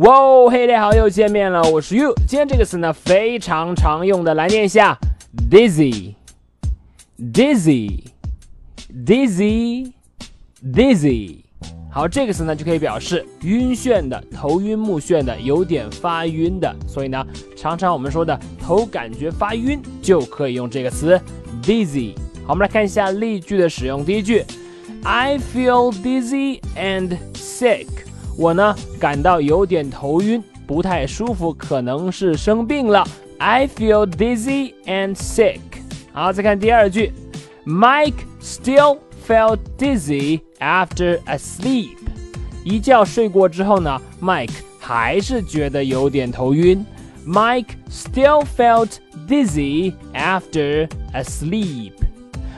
哇，嘿，大家好，又见面了，我是 You。今天这个词呢非常常用的，来念一下：dizzy，dizzy，dizzy，dizzy。好，这个词呢就可以表示晕眩的、头晕目眩的、有点发晕的。所以呢，常常我们说的头感觉发晕，就可以用这个词 dizzy。好，我们来看一下例句的使用。第一句：I feel dizzy and sick。我呢感到有点头晕，不太舒服，可能是生病了。I feel dizzy and sick。好，再看第二句，Mike still felt dizzy after a sleep。一觉睡过之后呢，Mike 还是觉得有点头晕。Mike still felt dizzy after a sleep。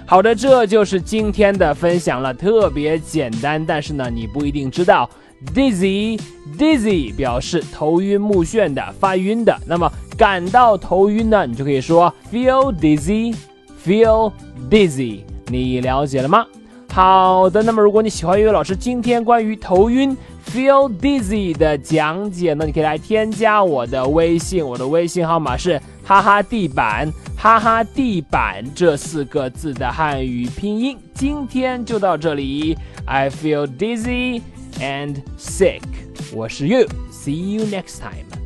好的，这就是今天的分享了，特别简单，但是呢，你不一定知道。Dizzy, dizzy 表示头晕目眩的、发晕的。那么感到头晕呢，你就可以说 feel dizzy, feel dizzy。你了解了吗？好的，那么如果你喜欢粤语老师今天关于头晕 feel dizzy 的讲解呢，你可以来添加我的微信，我的微信号码是哈哈地板，哈哈地板这四个字的汉语拼音。今天就到这里，I feel dizzy。and sick. 我是 You. See you next time.